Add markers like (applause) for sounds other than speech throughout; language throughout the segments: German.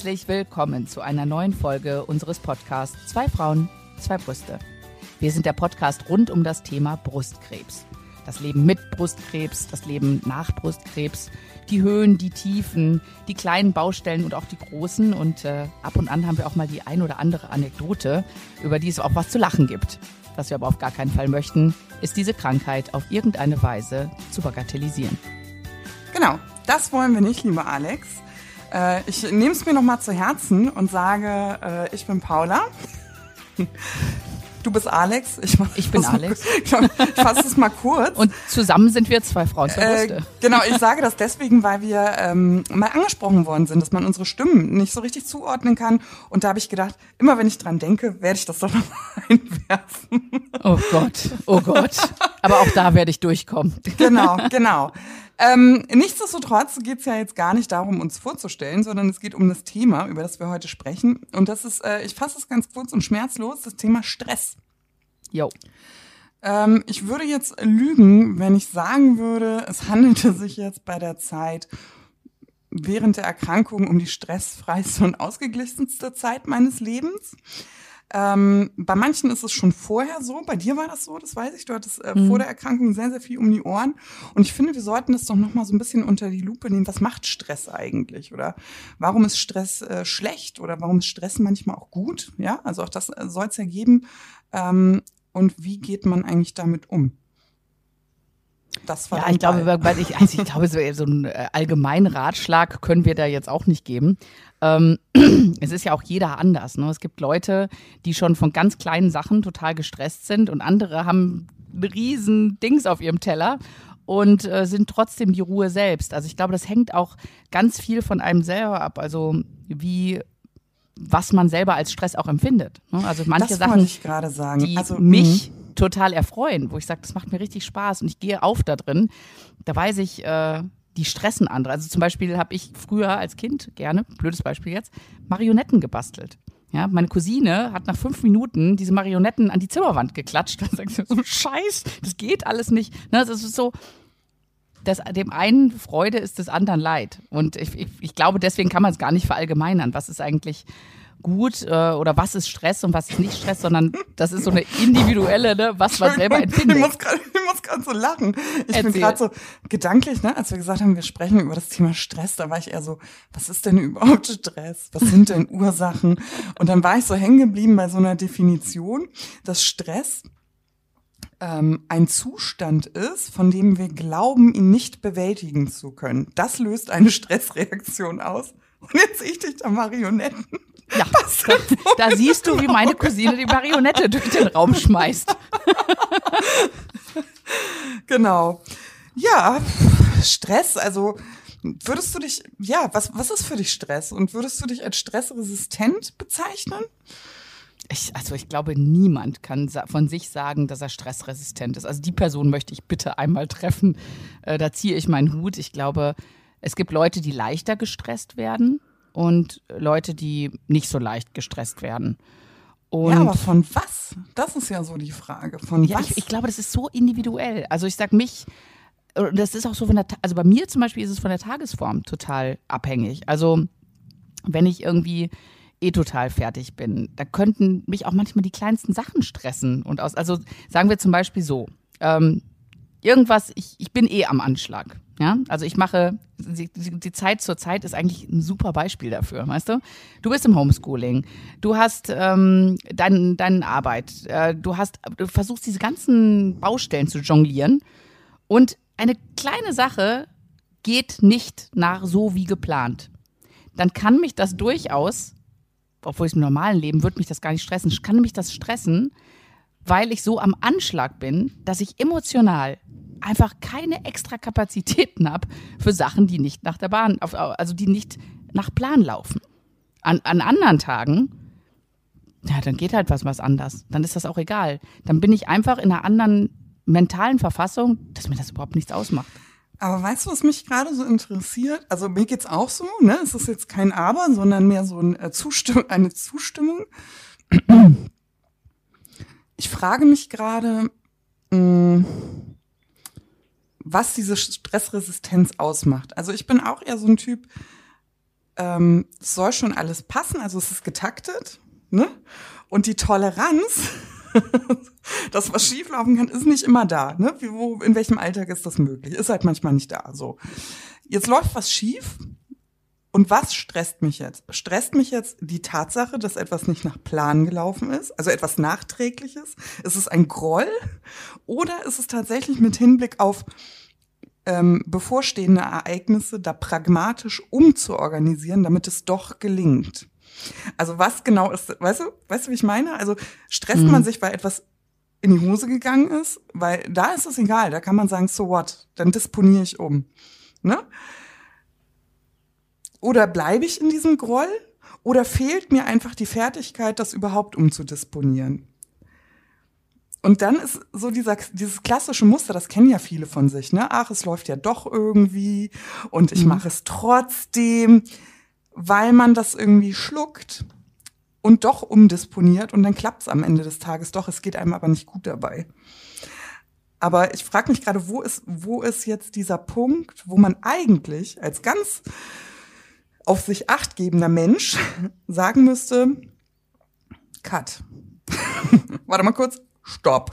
Herzlich willkommen zu einer neuen Folge unseres Podcasts Zwei Frauen, zwei Brüste. Wir sind der Podcast rund um das Thema Brustkrebs. Das Leben mit Brustkrebs, das Leben nach Brustkrebs, die Höhen, die Tiefen, die kleinen Baustellen und auch die großen. Und äh, ab und an haben wir auch mal die ein oder andere Anekdote, über die es auch was zu lachen gibt. Was wir aber auf gar keinen Fall möchten, ist diese Krankheit auf irgendeine Weise zu bagatellisieren. Genau, das wollen wir nicht, lieber Alex. Äh, ich nehme es mir nochmal zu Herzen und sage, äh, ich bin Paula. Du bist Alex. Ich, ich bin Alex. Mal, ich fasse es mal kurz. Und zusammen sind wir zwei Frauen zur äh, Genau, ich sage das deswegen, weil wir ähm, mal angesprochen worden sind, dass man unsere Stimmen nicht so richtig zuordnen kann. Und da habe ich gedacht, immer wenn ich dran denke, werde ich das doch nochmal (laughs) einwerfen. Oh Gott, oh Gott. Aber auch da werde ich durchkommen. Genau, genau. Ähm, nichtsdestotrotz geht es ja jetzt gar nicht darum, uns vorzustellen, sondern es geht um das Thema, über das wir heute sprechen. Und das ist, äh, ich fasse es ganz kurz und schmerzlos, das Thema Stress. Jo. Ähm, ich würde jetzt lügen, wenn ich sagen würde, es handelte sich jetzt bei der Zeit während der Erkrankung um die stressfreiste und ausgeglichenste Zeit meines Lebens. Ähm, bei manchen ist es schon vorher so. Bei dir war das so, das weiß ich. Du hattest äh, mhm. vor der Erkrankung sehr, sehr viel um die Ohren. Und ich finde, wir sollten das doch noch mal so ein bisschen unter die Lupe nehmen. Was macht Stress eigentlich? Oder warum ist Stress äh, schlecht? Oder warum ist Stress manchmal auch gut? Ja, also auch das äh, soll es ja geben. Ähm, und wie geht man eigentlich damit um? Das war ja, ich glaube, ich, also ich glaube, so, einen äh, allgemeinen Ratschlag können wir da jetzt auch nicht geben. Ähm, (clears throat) es ist ja auch jeder anders. Ne? Es gibt Leute, die schon von ganz kleinen Sachen total gestresst sind und andere haben riesen Dings auf ihrem Teller und äh, sind trotzdem die Ruhe selbst. Also ich glaube, das hängt auch ganz viel von einem selber ab. Also wie was man selber als Stress auch empfindet. Ne? Also manche das Sachen, ich sagen. die also, mich mhm. Total erfreuen, wo ich sage, das macht mir richtig Spaß und ich gehe auf da drin. Da weiß ich, äh, die stressen andere. Also zum Beispiel habe ich früher als Kind gerne, blödes Beispiel jetzt, Marionetten gebastelt. Ja, meine Cousine hat nach fünf Minuten diese Marionetten an die Zimmerwand geklatscht. (laughs) Dann sagt sie so, Scheiß, das geht alles nicht. Ne, das ist so, das, dem einen Freude ist des anderen Leid. Und ich, ich, ich glaube, deswegen kann man es gar nicht verallgemeinern. Was ist eigentlich gut äh, oder was ist Stress und was ist nicht Stress, sondern das ist so eine individuelle, ne, was man selber empfindet. Ich muss gerade so lachen. Ich Erzähl. bin gerade so gedanklich, ne, als wir gesagt haben, wir sprechen über das Thema Stress, da war ich eher so, was ist denn überhaupt Stress? Was sind denn Ursachen? Und dann war ich so hängen geblieben bei so einer Definition, dass Stress ähm, ein Zustand ist, von dem wir glauben, ihn nicht bewältigen zu können. Das löst eine Stressreaktion aus. Und jetzt sehe ich dich da Marionetten. Ja, (laughs) da, da siehst du, wie meine Cousine die Marionette durch den Raum schmeißt. (laughs) genau. Ja, Stress, also würdest du dich, ja, was, was ist für dich Stress? Und würdest du dich als stressresistent bezeichnen? Ich, also ich glaube, niemand kann von sich sagen, dass er stressresistent ist. Also die Person möchte ich bitte einmal treffen. Äh, da ziehe ich meinen Hut. Ich glaube, es gibt Leute, die leichter gestresst werden und Leute, die nicht so leicht gestresst werden. Und ja, aber von was? Das ist ja so die Frage. Von ja, was? Ich, ich glaube, das ist so individuell. Also ich sag mich, äh, das ist auch so von der, also bei mir zum Beispiel ist es von der Tagesform total abhängig. Also wenn ich irgendwie eh total fertig bin. Da könnten mich auch manchmal die kleinsten Sachen stressen. Und aus, also sagen wir zum Beispiel so, ähm, irgendwas, ich, ich bin eh am Anschlag. Ja, also ich mache, die, Zeit zur Zeit ist eigentlich ein super Beispiel dafür, weißt du? Du bist im Homeschooling, du hast ähm, dein, deine Arbeit, äh, du hast, du versuchst diese ganzen Baustellen zu jonglieren und eine kleine Sache geht nicht nach so wie geplant. Dann kann mich das durchaus obwohl ich im normalen Leben würde mich das gar nicht stressen. Kann mich das stressen, weil ich so am Anschlag bin, dass ich emotional einfach keine extra Kapazitäten habe für Sachen, die nicht nach der Bahn, also die nicht nach Plan laufen. An, an anderen Tagen, ja, dann geht halt was, was anders. Dann ist das auch egal. Dann bin ich einfach in einer anderen mentalen Verfassung, dass mir das überhaupt nichts ausmacht. Aber weißt du, was mich gerade so interessiert? Also mir geht's auch so, ne? Es ist jetzt kein Aber, sondern mehr so ein, äh, Zustimm eine Zustimmung. Ich frage mich gerade, mm, was diese Stressresistenz ausmacht. Also ich bin auch eher so ein Typ, ähm, soll schon alles passen, also es ist getaktet, ne? Und die Toleranz, (laughs) dass was schieflaufen kann, ist nicht immer da. Ne? Wie, wo, in welchem Alltag ist das möglich? Ist halt manchmal nicht da. So. Jetzt läuft was schief. Und was stresst mich jetzt? Stresst mich jetzt die Tatsache, dass etwas nicht nach Plan gelaufen ist? Also etwas Nachträgliches? Ist es ein Groll? Oder ist es tatsächlich mit Hinblick auf ähm, bevorstehende Ereignisse da pragmatisch umzuorganisieren, damit es doch gelingt? Also was genau ist, weißt du, weißt du, wie ich meine? Also stresst mhm. man sich, weil etwas in die Hose gegangen ist, weil da ist es egal, da kann man sagen, so what, dann disponiere ich um. Ne? Oder bleibe ich in diesem Groll? Oder fehlt mir einfach die Fertigkeit, das überhaupt umzudisponieren? Und dann ist so dieser, dieses klassische Muster, das kennen ja viele von sich, ne? Ach, es läuft ja doch irgendwie und ich mhm. mache es trotzdem weil man das irgendwie schluckt und doch umdisponiert und dann klappt es am Ende des Tages doch. Es geht einem aber nicht gut dabei. Aber ich frage mich gerade, wo ist, wo ist jetzt dieser Punkt, wo man eigentlich als ganz auf sich achtgebender Mensch sagen müsste, Cut. (laughs) Warte mal kurz, Stopp.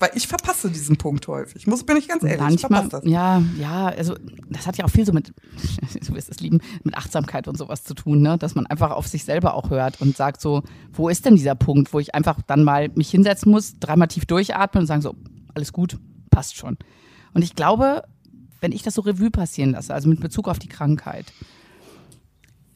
Weil ich verpasse diesen Punkt häufig. Muss, bin ich ganz ehrlich, Manchmal, ich das. Ja, ja, also das hat ja auch viel so mit, (laughs) du wirst es lieben, mit Achtsamkeit und sowas zu tun, ne? Dass man einfach auf sich selber auch hört und sagt so, wo ist denn dieser Punkt, wo ich einfach dann mal mich hinsetzen muss, dreimal tief durchatmen und sagen so, alles gut, passt schon. Und ich glaube, wenn ich das so Revue passieren lasse, also mit Bezug auf die Krankheit,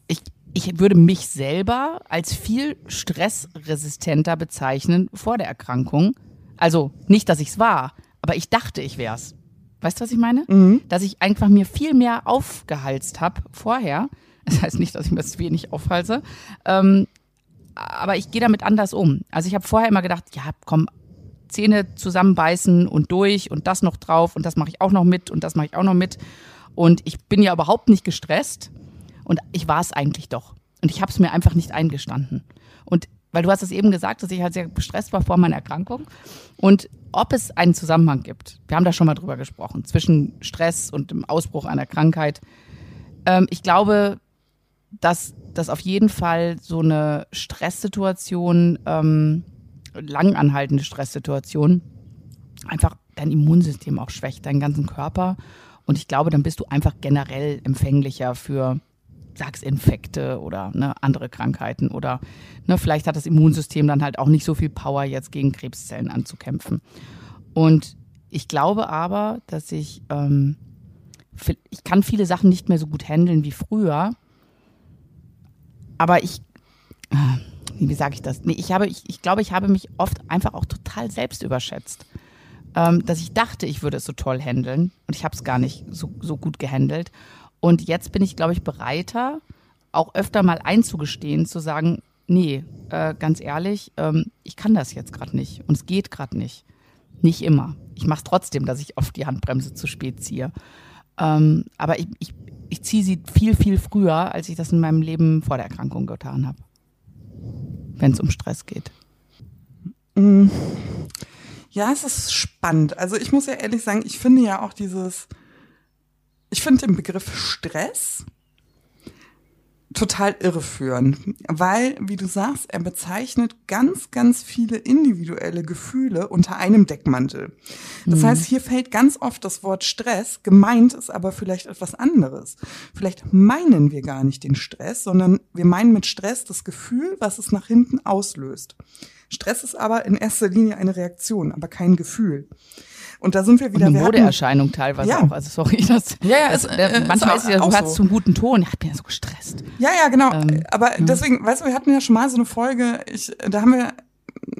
ich, ich würde mich selber als viel stressresistenter bezeichnen vor der Erkrankung also nicht, dass ich es war, aber ich dachte, ich wär's. Weißt du, was ich meine? Mhm. Dass ich einfach mir viel mehr aufgehalst habe vorher. Das heißt nicht, dass ich mir das wenig aufhalse. Ähm, aber ich gehe damit anders um. Also ich habe vorher immer gedacht, ja, komm, Zähne zusammenbeißen und durch und das noch drauf und das mache ich auch noch mit und das mache ich auch noch mit. Und ich bin ja überhaupt nicht gestresst und ich war es eigentlich doch. Und ich habe es mir einfach nicht eingestanden. Und weil du hast es eben gesagt, dass ich halt sehr gestresst war vor meiner Erkrankung. Und ob es einen Zusammenhang gibt, wir haben da schon mal drüber gesprochen, zwischen Stress und dem Ausbruch einer Krankheit. Ähm, ich glaube, dass das auf jeden Fall so eine Stresssituation, ähm, langanhaltende Stresssituation, einfach dein Immunsystem auch schwächt, deinen ganzen Körper. Und ich glaube, dann bist du einfach generell empfänglicher für sag's Infekte oder ne, andere Krankheiten oder ne, vielleicht hat das Immunsystem dann halt auch nicht so viel Power, jetzt gegen Krebszellen anzukämpfen. Und ich glaube aber, dass ich, ähm, ich kann viele Sachen nicht mehr so gut handeln wie früher, aber ich, äh, wie sage ich das? Nee, ich habe, ich, ich glaube, ich habe mich oft einfach auch total selbst überschätzt. Ähm, dass ich dachte, ich würde es so toll handeln und ich habe es gar nicht so, so gut gehandelt. Und jetzt bin ich, glaube ich, bereiter, auch öfter mal einzugestehen, zu sagen, nee, äh, ganz ehrlich, ähm, ich kann das jetzt gerade nicht und es geht gerade nicht. Nicht immer. Ich mache es trotzdem, dass ich oft die Handbremse zu spät ziehe. Ähm, aber ich, ich, ich ziehe sie viel, viel früher, als ich das in meinem Leben vor der Erkrankung getan habe. Wenn es um Stress geht. Mm. Ja, es ist spannend. Also ich muss ja ehrlich sagen, ich finde ja auch dieses, ich finde den Begriff Stress total irreführend, weil, wie du sagst, er bezeichnet ganz, ganz viele individuelle Gefühle unter einem Deckmantel. Das mhm. heißt, hier fällt ganz oft das Wort Stress, gemeint ist aber vielleicht etwas anderes. Vielleicht meinen wir gar nicht den Stress, sondern wir meinen mit Stress das Gefühl, was es nach hinten auslöst. Stress ist aber in erster Linie eine Reaktion, aber kein Gefühl. Und da sind wir wieder. Und eine Modeerscheinung teilweise ja. auch. Also sorry, das. Ja, ja. Es, äh, manchmal ist ja, du hast so. zum guten Ton. Hat mich ja so gestresst. Ja, ja, genau. Ähm, Aber deswegen, weißt du, wir hatten ja schon mal so eine Folge. Ich, da haben wir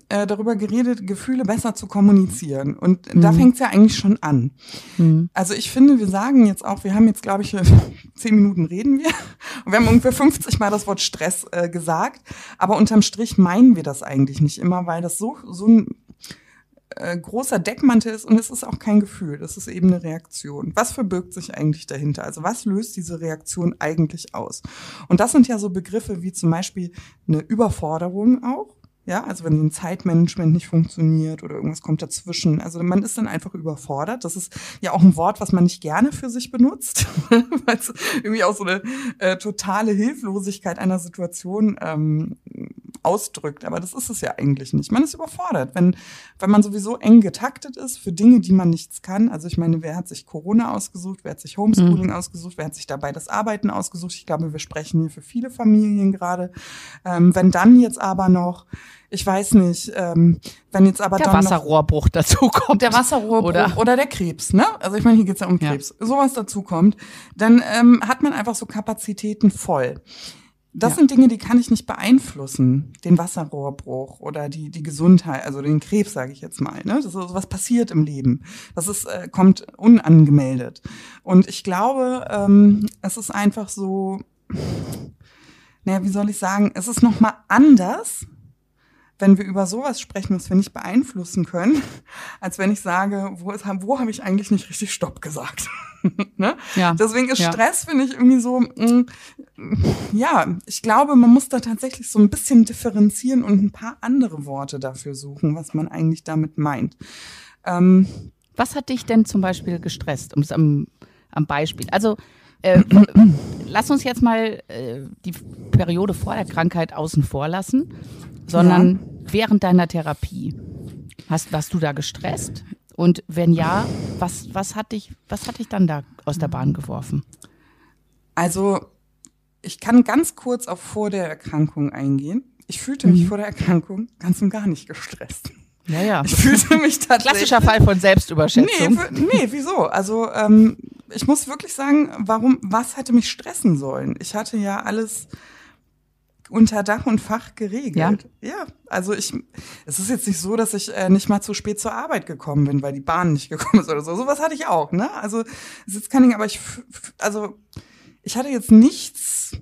äh, darüber geredet, Gefühle besser zu kommunizieren. Und mhm. da fängt es ja eigentlich schon an. Mhm. Also ich finde, wir sagen jetzt auch, wir haben jetzt, glaube ich, (laughs) zehn Minuten reden wir. Und wir haben ungefähr 50 Mal das Wort Stress äh, gesagt. Aber unterm Strich meinen wir das eigentlich nicht immer, weil das so, so ein äh, großer Deckmantel ist und es ist auch kein Gefühl, das ist eben eine Reaktion. Was verbirgt sich eigentlich dahinter? Also was löst diese Reaktion eigentlich aus? Und das sind ja so Begriffe wie zum Beispiel eine Überforderung auch. Ja, also wenn so ein Zeitmanagement nicht funktioniert oder irgendwas kommt dazwischen. Also man ist dann einfach überfordert. Das ist ja auch ein Wort, was man nicht gerne für sich benutzt, (laughs) weil es irgendwie auch so eine äh, totale Hilflosigkeit einer Situation ähm, ausdrückt. Aber das ist es ja eigentlich nicht. Man ist überfordert, wenn, wenn man sowieso eng getaktet ist für Dinge, die man nichts kann. Also ich meine, wer hat sich Corona ausgesucht? Wer hat sich Homeschooling mhm. ausgesucht? Wer hat sich dabei das Arbeiten ausgesucht? Ich glaube, wir sprechen hier für viele Familien gerade. Ähm, wenn dann jetzt aber noch ich weiß nicht, ähm, wenn jetzt aber der Wasserrohrbruch dazu kommt. Der Wasserrohrbruch oder, oder der Krebs, ne? Also ich meine, hier geht's ja um Krebs. Ja. Sowas dazu kommt, dann ähm, hat man einfach so Kapazitäten voll. Das ja. sind Dinge, die kann ich nicht beeinflussen. Den Wasserrohrbruch oder die, die Gesundheit, also den Krebs, sage ich jetzt mal. Ne? Das ist so was passiert im Leben. Das ist, äh, kommt unangemeldet. Und ich glaube, ähm, es ist einfach so, naja, wie soll ich sagen, es ist nochmal anders, wenn wir über sowas sprechen, was wir nicht beeinflussen können, (laughs) als wenn ich sage, wo, ist, wo habe ich eigentlich nicht richtig Stopp gesagt? (laughs) ne? ja. Deswegen ist ja. Stress, finde ich, irgendwie so, mh, mm, ja, ich glaube, man muss da tatsächlich so ein bisschen differenzieren und ein paar andere Worte dafür suchen, was man eigentlich damit meint. Ähm, was hat dich denn zum Beispiel gestresst, um es am, am Beispiel? Also äh, (clears throat) lass uns jetzt mal äh, die Periode vor der Krankheit außen vor lassen, sondern ja. während deiner Therapie. Hast, warst du da gestresst? Und wenn ja, was, was, hat dich, was hat dich dann da aus der Bahn geworfen? Also, ich kann ganz kurz auf vor der Erkrankung eingehen. Ich fühlte mich mhm. vor der Erkrankung ganz und gar nicht gestresst. Ja, ja. Ich fühlte mich (laughs) tatsächlich. Klassischer Fall von Selbstüberschätzung. Nee, nee wieso? Also, ähm, ich muss wirklich sagen, warum, was hätte mich stressen sollen? Ich hatte ja alles unter Dach und Fach geregelt. Ja, ja also ich, es ist jetzt nicht so, dass ich äh, nicht mal zu spät zur Arbeit gekommen bin, weil die Bahn nicht (laughs) gekommen ist oder so. Sowas hatte ich auch, ne? Also, es ist kein Ding, aber ich, also, ich hatte jetzt nichts,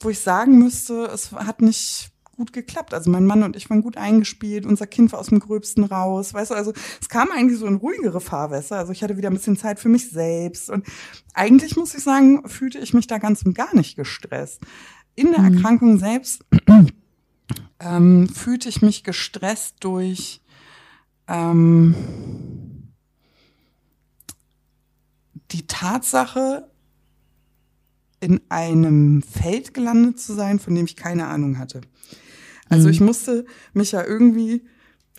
wo ich sagen müsste, es hat nicht gut geklappt. Also mein Mann und ich waren gut eingespielt, unser Kind war aus dem Gröbsten raus, weißt du, also es kam eigentlich so in ruhigere Fahrwässer. Also ich hatte wieder ein bisschen Zeit für mich selbst und eigentlich muss ich sagen, fühlte ich mich da ganz und gar nicht gestresst. In der mhm. Erkrankung selbst (clears throat) ähm, fühlte ich mich gestresst durch ähm, die Tatsache, in einem Feld gelandet zu sein, von dem ich keine Ahnung hatte. Also mhm. ich musste mich ja irgendwie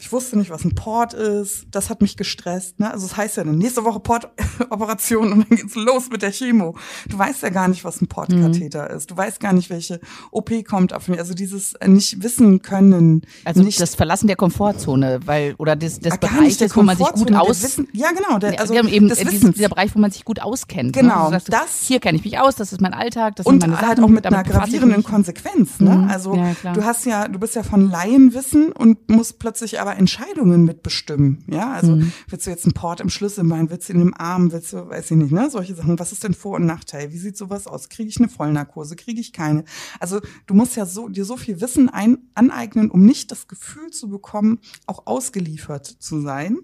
ich wusste nicht, was ein Port ist. Das hat mich gestresst. Ne? Also es das heißt ja dann nächste Woche Portoperation (laughs) und dann geht's los mit der Chemo. Du weißt ja gar nicht, was ein Portkatheter mhm. ist. Du weißt gar nicht, welche OP kommt auf mich. Also dieses äh, nicht wissen können. Also nicht, das Verlassen der Komfortzone, weil oder des, des Bereiches, wo man sich gut aus. Wissen, ja genau. Der, also eben das diesen, dieser Bereich, wo man sich gut auskennt. Ne? Genau. Ne? Sagst, das. Hier kenne ich mich aus. Das ist mein Alltag. Das und sind meine halt Sachen, auch mit einer gravierenden Konsequenz. Ne? Mhm. Also ja, du hast ja, du bist ja von Laienwissen und musst plötzlich aber Entscheidungen mitbestimmen. Ja, also mhm. willst du jetzt einen Port im Schlüsselbein, willst du in dem Arm, willst du, weiß ich nicht, ne, solche Sachen. Was ist denn Vor- und Nachteil? Wie sieht sowas aus? Kriege ich eine Vollnarkose? Kriege ich keine? Also du musst ja so dir so viel Wissen ein, aneignen, um nicht das Gefühl zu bekommen, auch ausgeliefert zu sein.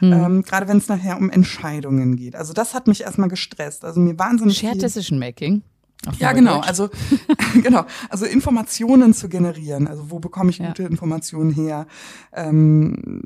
Mhm. Ähm, Gerade wenn es nachher um Entscheidungen geht. Also das hat mich erstmal gestresst. Also mir wahnsinnig Shared Decision Making. Ja, genau. Also (laughs) (laughs) genau. Also Informationen zu generieren. Also wo bekomme ich gute ja. Informationen her? Ähm,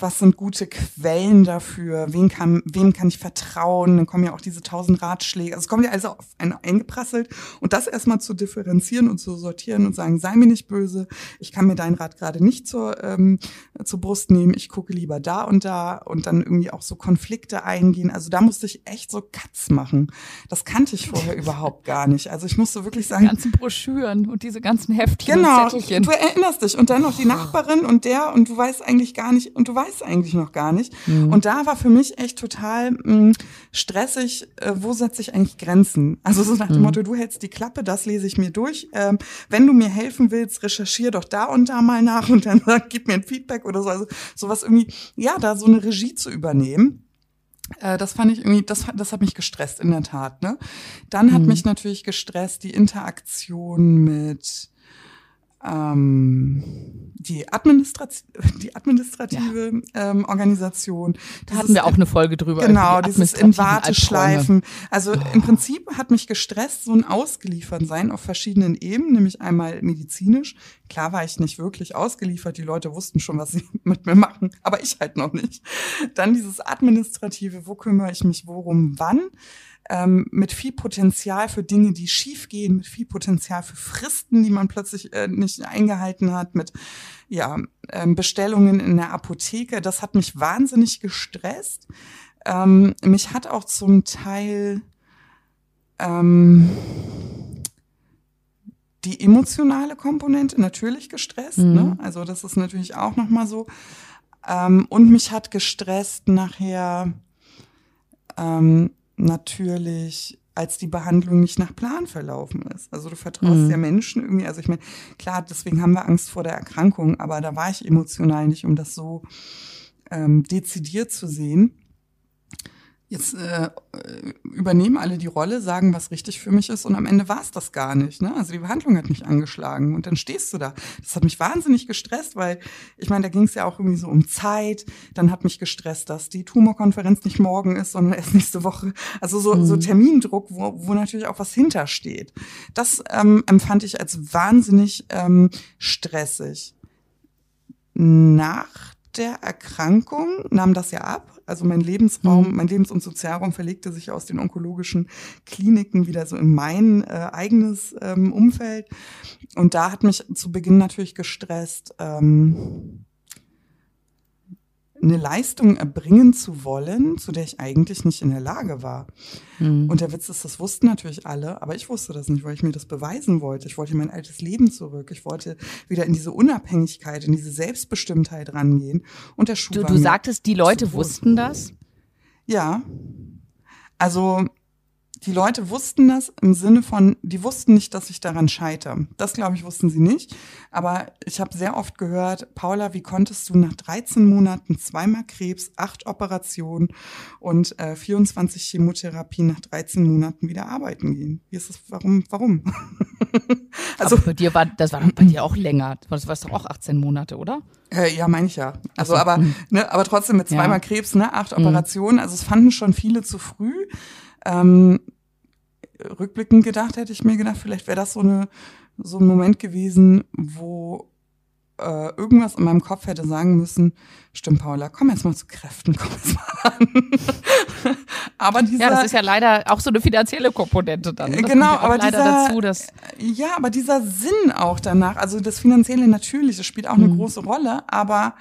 was sind gute Quellen dafür? Wen kann, wem kann ich vertrauen? Dann kommen ja auch diese tausend Ratschläge. Also es kommt ja also auf einen eingeprasselt. Und das erstmal zu differenzieren und zu sortieren und sagen, sei mir nicht böse. Ich kann mir deinen Rat gerade nicht zur, ähm, zur Brust nehmen. Ich gucke lieber da und da und dann irgendwie auch so Konflikte eingehen. Also da musste ich echt so Katz machen. Das kannte ich vorher (laughs) überhaupt gar nicht. Also ich musste wirklich sagen. Die ganzen Broschüren und diese ganzen Heftchen genau, und Zettelchen. Du erinnerst dich. Und dann noch die Nachbarin und der und du weißt eigentlich gar nicht, und du weißt weiß eigentlich noch gar nicht. Mhm. Und da war für mich echt total mh, hm, stressig, äh, wo setze ich eigentlich Grenzen? Also so nach dem mhm. Motto, du hältst die Klappe, das lese ich mir durch. Ähm, wenn du mir helfen willst, recherchier doch da und da mal nach und dann (laughs) sag, gib mir ein Feedback oder so. Also sowas irgendwie, ja, da so eine Regie zu übernehmen. Äh, das fand ich irgendwie, das, das hat mich gestresst, in der Tat. Ne? Dann hat mhm. mich natürlich gestresst die Interaktion mit ähm, die, Administrat (laughs) die administrative ja. ähm, Organisation. Da hatten wir auch eine Folge drüber. Genau, dieses in Warteschleifen. Also oh. im Prinzip hat mich gestresst so ein Ausgeliefertsein auf verschiedenen Ebenen, nämlich einmal medizinisch. Klar war ich nicht wirklich ausgeliefert, die Leute wussten schon, was sie (laughs) mit mir machen, aber ich halt noch nicht. Dann dieses administrative, wo kümmere ich mich worum, wann ähm, mit viel Potenzial für Dinge, die schiefgehen, mit viel Potenzial für Fristen, die man plötzlich äh, nicht eingehalten hat, mit ja, ähm, Bestellungen in der Apotheke. Das hat mich wahnsinnig gestresst. Ähm, mich hat auch zum Teil ähm, die emotionale Komponente natürlich gestresst. Mhm. Ne? Also das ist natürlich auch nochmal so. Ähm, und mich hat gestresst nachher ähm, natürlich als die Behandlung nicht nach Plan verlaufen ist. Also du vertraust mhm. ja Menschen irgendwie, also ich meine, klar, deswegen haben wir Angst vor der Erkrankung, aber da war ich emotional nicht, um das so ähm, dezidiert zu sehen. Jetzt äh, übernehmen alle die Rolle, sagen, was richtig für mich ist und am Ende war es das gar nicht. Ne? Also die Behandlung hat mich angeschlagen und dann stehst du da. Das hat mich wahnsinnig gestresst, weil ich meine, da ging es ja auch irgendwie so um Zeit. Dann hat mich gestresst, dass die Tumorkonferenz nicht morgen ist, sondern erst nächste Woche. Also so, mhm. so Termindruck, wo, wo natürlich auch was hintersteht. Das ähm, empfand ich als wahnsinnig ähm, stressig. Nach der Erkrankung nahm das ja ab. Also mein Lebensraum, mhm. mein Lebens- und Sozialraum verlegte sich aus den onkologischen Kliniken wieder so in mein äh, eigenes ähm, Umfeld. Und da hat mich zu Beginn natürlich gestresst, ähm, eine Leistung erbringen zu wollen, zu der ich eigentlich nicht in der Lage war. Mhm. Und der Witz ist, das wussten natürlich alle, aber ich wusste das nicht, weil ich mir das beweisen wollte. Ich wollte in mein altes Leben zurück. Ich wollte wieder in diese Unabhängigkeit, in diese Selbstbestimmtheit rangehen. Und der Schuh Du, du sagtest, die Leute wussten das? Ja. Also die Leute wussten das im Sinne von, die wussten nicht, dass ich daran scheitere. Das, glaube ich, wussten sie nicht. Aber ich habe sehr oft gehört, Paula, wie konntest du nach 13 Monaten zweimal Krebs, acht Operationen und äh, 24 Chemotherapien nach 13 Monaten wieder arbeiten gehen? Wie ist das? Warum? Warum? (laughs) also aber bei dir war, das war bei dir auch länger. Das war doch auch 18 Monate, oder? Äh, ja, meine ich ja. Also, so. aber, hm. ne, aber trotzdem mit zweimal ja. Krebs, ne, acht hm. Operationen. Also es fanden schon viele zu früh. Ähm, rückblickend gedacht, hätte ich mir gedacht, vielleicht wäre das so eine so ein Moment gewesen, wo äh, irgendwas in meinem Kopf hätte sagen müssen, stimmt, Paula, komm jetzt mal zu Kräften, komm jetzt mal an. (laughs) aber dieser, ja, das ist ja leider auch so eine finanzielle Komponente dann. Das genau, aber dieser, dazu, dass ja, aber dieser Sinn auch danach, also das Finanzielle natürlich, das spielt auch eine mhm. große Rolle, aber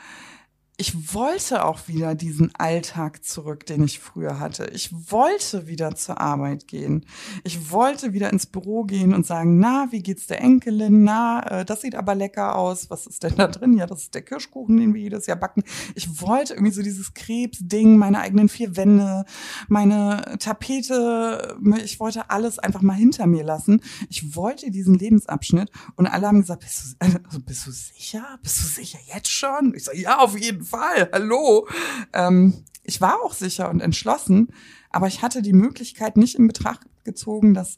ich wollte auch wieder diesen Alltag zurück, den ich früher hatte. Ich wollte wieder zur Arbeit gehen. Ich wollte wieder ins Büro gehen und sagen, na, wie geht's der Enkelin? Na, äh, das sieht aber lecker aus. Was ist denn da drin? Ja, das ist der Kirschkuchen, den wir jedes Jahr backen. Ich wollte irgendwie so dieses Krebsding, meine eigenen vier Wände, meine Tapete. Ich wollte alles einfach mal hinter mir lassen. Ich wollte diesen Lebensabschnitt und alle haben gesagt, bist du, (laughs) also bist du sicher? Bist du sicher jetzt schon? Ich sage, ja, auf jeden Fall, hallo. Ähm, ich war auch sicher und entschlossen, aber ich hatte die Möglichkeit nicht in Betracht gezogen, dass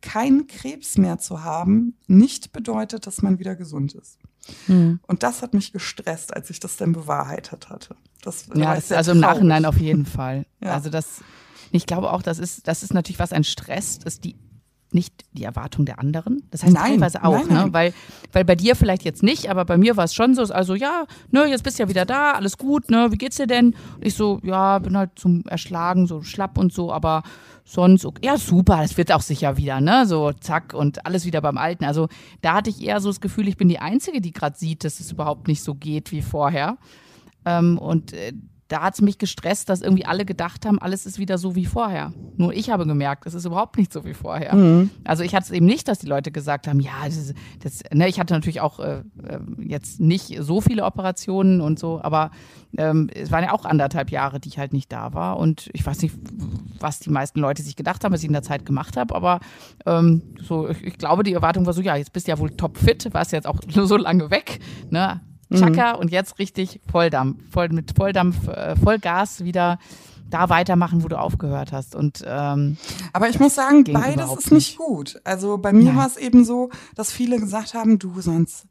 kein Krebs mehr zu haben nicht bedeutet, dass man wieder gesund ist. Hm. Und das hat mich gestresst, als ich das dann bewahrheitet hatte. Das, ja, das, also im Nachhinein auf jeden Fall. Ja. Also das, ich glaube auch, das ist, das ist natürlich was ein Stress, ist die nicht die Erwartung der anderen? Das heißt nein, teilweise auch, nein, nein. Ne? Weil, weil bei dir vielleicht jetzt nicht, aber bei mir war es schon so, also ja, ne, jetzt bist du ja wieder da, alles gut, ne, wie geht's dir denn? Und ich so, ja, bin halt zum Erschlagen, so schlapp und so, aber sonst, okay, ja, super, das wird auch sicher wieder, ne, so zack und alles wieder beim Alten. Also da hatte ich eher so das Gefühl, ich bin die Einzige, die gerade sieht, dass es überhaupt nicht so geht wie vorher. Ähm, und äh, da hat es mich gestresst, dass irgendwie alle gedacht haben, alles ist wieder so wie vorher. Nur ich habe gemerkt, es ist überhaupt nicht so wie vorher. Mhm. Also ich hatte es eben nicht, dass die Leute gesagt haben, ja, das, das ne, ich hatte natürlich auch äh, äh, jetzt nicht so viele Operationen und so, aber ähm, es waren ja auch anderthalb Jahre, die ich halt nicht da war. Und ich weiß nicht, was die meisten Leute sich gedacht haben, was ich in der Zeit gemacht habe, aber ähm, so, ich, ich, glaube, die Erwartung war so, ja, jetzt bist du ja wohl topfit, warst jetzt auch (laughs) so lange weg, ne? Chaka mhm. und jetzt richtig Volldampf, voll, mit Volldampf, äh, Vollgas wieder da weitermachen, wo du aufgehört hast. Und ähm, aber ich muss sagen, beides ist nicht gut. Also bei mir war es eben so, dass viele gesagt haben, du sonst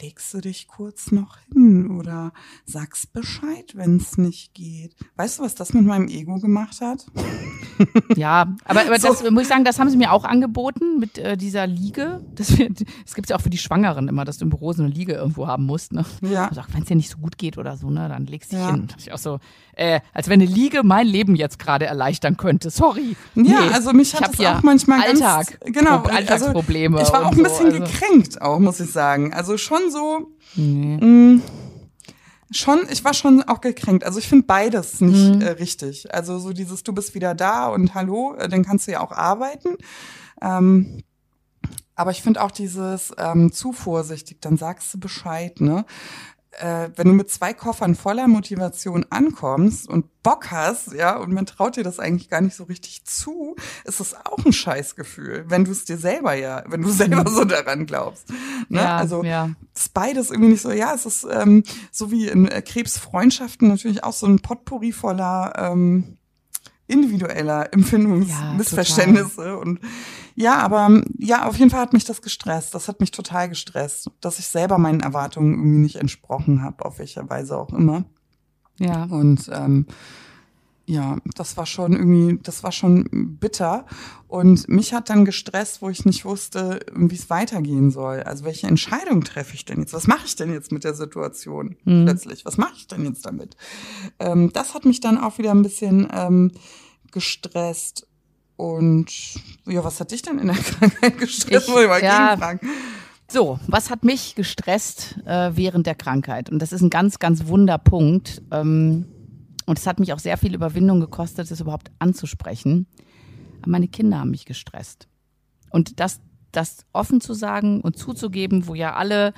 legst du dich kurz noch hin oder sagst Bescheid, wenn es nicht geht. Weißt du, was das mit meinem Ego gemacht hat? (laughs) Ja, aber, aber so. das muss ich sagen, das haben sie mir auch angeboten mit äh, dieser Liege. Das, wird, das gibt ja auch für die Schwangeren immer, dass du im Büro so eine Liege irgendwo haben musst. Ne? Ja. Also wenn es dir nicht so gut geht oder so, ne, dann legst du dich ja. hin. Ich auch so, äh, als wenn eine Liege mein Leben jetzt gerade erleichtern könnte. Sorry. Ja, nee, also mich hat das auch manchmal Alltag, ganz, genau, also Alltagsprobleme. Also ich war auch ein bisschen so, also. gekränkt, auch muss ich sagen. Also schon so. Nee. Mh, mm, schon, ich war schon auch gekränkt. Also ich finde beides nicht mhm. äh, richtig. Also so dieses, du bist wieder da und hallo, äh, dann kannst du ja auch arbeiten. Ähm, aber ich finde auch dieses ähm, zu vorsichtig, dann sagst du Bescheid, ne? Äh, wenn du mit zwei Koffern voller Motivation ankommst und Bock hast, ja, und man traut dir das eigentlich gar nicht so richtig zu, ist es auch ein Scheißgefühl, wenn du es dir selber ja, wenn du (laughs) selber so daran glaubst. Ne? Ja, also ja. ist beides irgendwie nicht so, ja, es ist ähm, so wie in äh, Krebsfreundschaften natürlich auch so ein Potpourri voller ähm, individueller Empfindungsmissverständnisse ja, und ja, aber ja, auf jeden Fall hat mich das gestresst. Das hat mich total gestresst, dass ich selber meinen Erwartungen irgendwie nicht entsprochen habe, auf welcher Weise auch immer. Ja. Und ähm, ja, das war schon irgendwie, das war schon bitter. Und mich hat dann gestresst, wo ich nicht wusste, wie es weitergehen soll. Also welche Entscheidung treffe ich denn jetzt? Was mache ich denn jetzt mit der Situation mhm. plötzlich? Was mache ich denn jetzt damit? Ähm, das hat mich dann auch wieder ein bisschen ähm, gestresst. Und ja, was hat dich denn in der (laughs) Krankheit gestresst? Ich, ich mal ja, fragen. So, was hat mich gestresst äh, während der Krankheit? Und das ist ein ganz, ganz wunder Punkt. Ähm, und es hat mich auch sehr viel Überwindung gekostet, das überhaupt anzusprechen. Aber meine Kinder haben mich gestresst. Und das, das offen zu sagen und zuzugeben, wo ja alle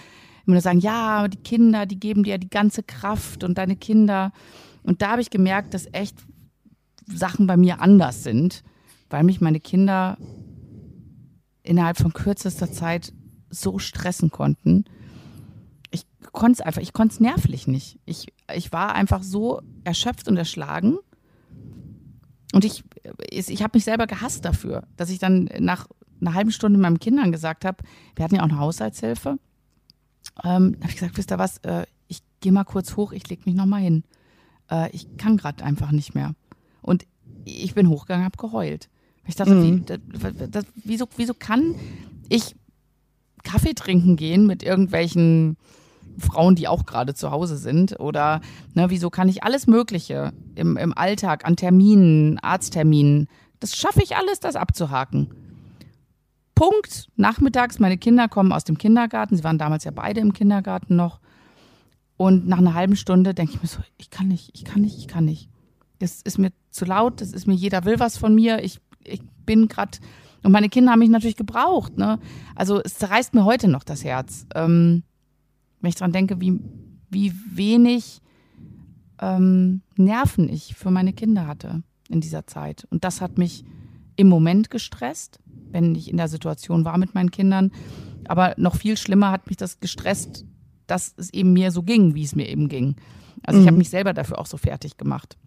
immer sagen, ja, die Kinder, die geben dir ja die ganze Kraft und deine Kinder. Und da habe ich gemerkt, dass echt Sachen bei mir anders sind weil mich meine Kinder innerhalb von kürzester Zeit so stressen konnten. Ich konnte es einfach, ich konnte es nervlich nicht. Ich, ich war einfach so erschöpft und erschlagen. Und ich, ich habe mich selber gehasst dafür, dass ich dann nach einer halben Stunde meinen Kindern gesagt habe, wir hatten ja auch eine Haushaltshilfe. Ähm, habe ich gesagt, wisst ihr was, äh, ich gehe mal kurz hoch, ich lege mich nochmal hin. Äh, ich kann gerade einfach nicht mehr. Und ich bin hochgegangen, habe geheult. Ich dachte, mhm. wie, das, wieso, wieso kann ich Kaffee trinken gehen mit irgendwelchen Frauen, die auch gerade zu Hause sind? Oder ne, wieso kann ich alles Mögliche im, im Alltag, an Terminen, Arztterminen, das schaffe ich alles, das abzuhaken. Punkt. Nachmittags, meine Kinder kommen aus dem Kindergarten. Sie waren damals ja beide im Kindergarten noch. Und nach einer halben Stunde denke ich mir so, ich kann nicht, ich kann nicht, ich kann nicht. Das ist mir zu laut, das ist mir, jeder will was von mir. Ich ich bin gerade, und meine Kinder haben mich natürlich gebraucht. Ne? Also es zerreißt mir heute noch das Herz, ähm, wenn ich dran denke, wie, wie wenig ähm, Nerven ich für meine Kinder hatte in dieser Zeit. Und das hat mich im Moment gestresst, wenn ich in der Situation war mit meinen Kindern. Aber noch viel schlimmer hat mich das gestresst, dass es eben mir so ging, wie es mir eben ging. Also mhm. ich habe mich selber dafür auch so fertig gemacht.